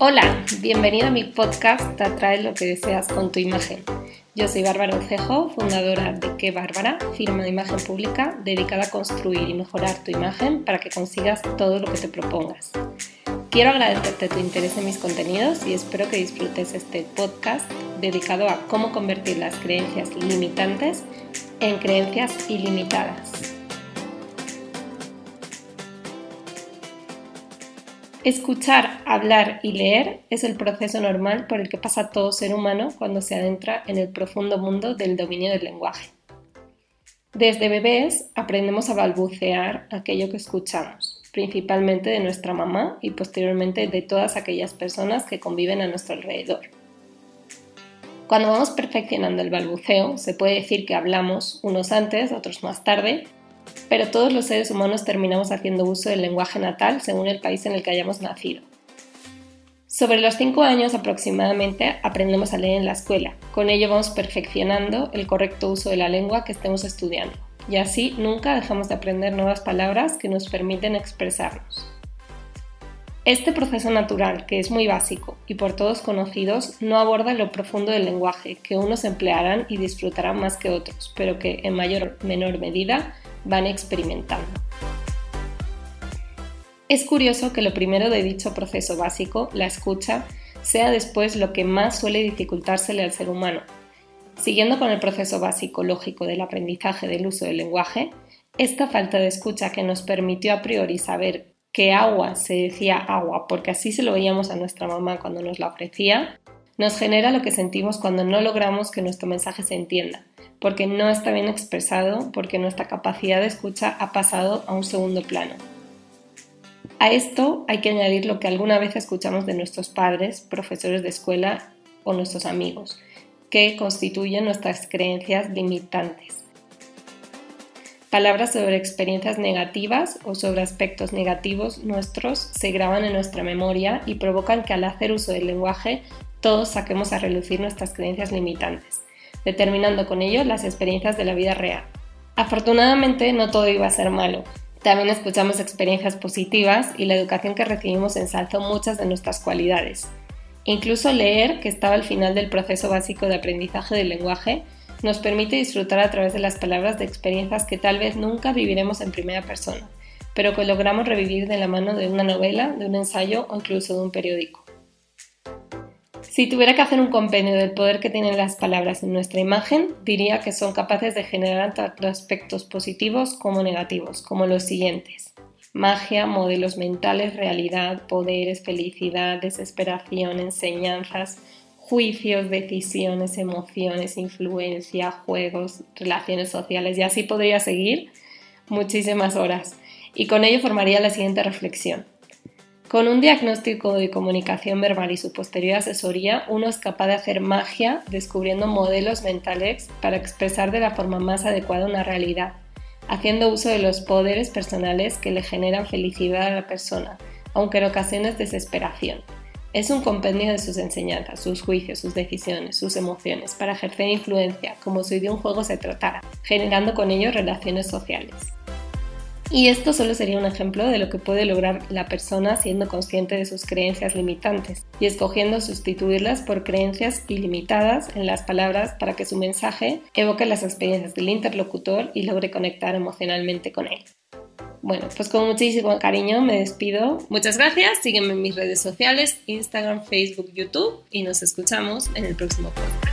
Hola, bienvenido a mi podcast Atrae lo que deseas con tu imagen. Yo soy Bárbara Ucejo, fundadora de Qué Bárbara, firma de imagen pública dedicada a construir y mejorar tu imagen para que consigas todo lo que te propongas. Quiero agradecerte tu interés en mis contenidos y espero que disfrutes este podcast dedicado a cómo convertir las creencias limitantes en creencias ilimitadas. Escuchar, hablar y leer es el proceso normal por el que pasa todo ser humano cuando se adentra en el profundo mundo del dominio del lenguaje. Desde bebés aprendemos a balbucear aquello que escuchamos principalmente de nuestra mamá y posteriormente de todas aquellas personas que conviven a nuestro alrededor. Cuando vamos perfeccionando el balbuceo, se puede decir que hablamos unos antes, otros más tarde, pero todos los seres humanos terminamos haciendo uso del lenguaje natal según el país en el que hayamos nacido. Sobre los 5 años aproximadamente aprendemos a leer en la escuela. Con ello vamos perfeccionando el correcto uso de la lengua que estemos estudiando y así nunca dejamos de aprender nuevas palabras que nos permiten expresarnos. Este proceso natural, que es muy básico y por todos conocidos, no aborda lo profundo del lenguaje, que unos emplearán y disfrutarán más que otros, pero que en mayor o menor medida van experimentando. Es curioso que lo primero de dicho proceso básico, la escucha, sea después lo que más suele dificultársele al ser humano, Siguiendo con el proceso básico lógico del aprendizaje del uso del lenguaje, esta falta de escucha que nos permitió a priori saber que agua se decía agua porque así se lo veíamos a nuestra mamá cuando nos la ofrecía, nos genera lo que sentimos cuando no logramos que nuestro mensaje se entienda, porque no está bien expresado, porque nuestra capacidad de escucha ha pasado a un segundo plano. A esto hay que añadir lo que alguna vez escuchamos de nuestros padres, profesores de escuela o nuestros amigos, que constituyen nuestras creencias limitantes. Palabras sobre experiencias negativas o sobre aspectos negativos nuestros se graban en nuestra memoria y provocan que al hacer uso del lenguaje todos saquemos a relucir nuestras creencias limitantes, determinando con ello las experiencias de la vida real. Afortunadamente no todo iba a ser malo. También escuchamos experiencias positivas y la educación que recibimos ensalzó muchas de nuestras cualidades, Incluso leer, que estaba al final del proceso básico de aprendizaje del lenguaje, nos permite disfrutar a través de las palabras de experiencias que tal vez nunca viviremos en primera persona, pero que logramos revivir de la mano de una novela, de un ensayo o incluso de un periódico. Si tuviera que hacer un compendio del poder que tienen las palabras en nuestra imagen, diría que son capaces de generar tanto aspectos positivos como negativos, como los siguientes magia, modelos mentales, realidad, poderes, felicidad, desesperación, enseñanzas, juicios, decisiones, emociones, influencia, juegos, relaciones sociales y así podría seguir muchísimas horas. Y con ello formaría la siguiente reflexión. Con un diagnóstico de comunicación verbal y su posterior asesoría, uno es capaz de hacer magia descubriendo modelos mentales para expresar de la forma más adecuada una realidad haciendo uso de los poderes personales que le generan felicidad a la persona, aunque en ocasiones desesperación. Es un compendio de sus enseñanzas, sus juicios, sus decisiones, sus emociones, para ejercer influencia, como si de un juego se tratara, generando con ello relaciones sociales. Y esto solo sería un ejemplo de lo que puede lograr la persona siendo consciente de sus creencias limitantes y escogiendo sustituirlas por creencias ilimitadas en las palabras para que su mensaje evoque las experiencias del interlocutor y logre conectar emocionalmente con él. Bueno, pues con muchísimo cariño me despido. Muchas gracias, sígueme en mis redes sociales, Instagram, Facebook, YouTube y nos escuchamos en el próximo podcast.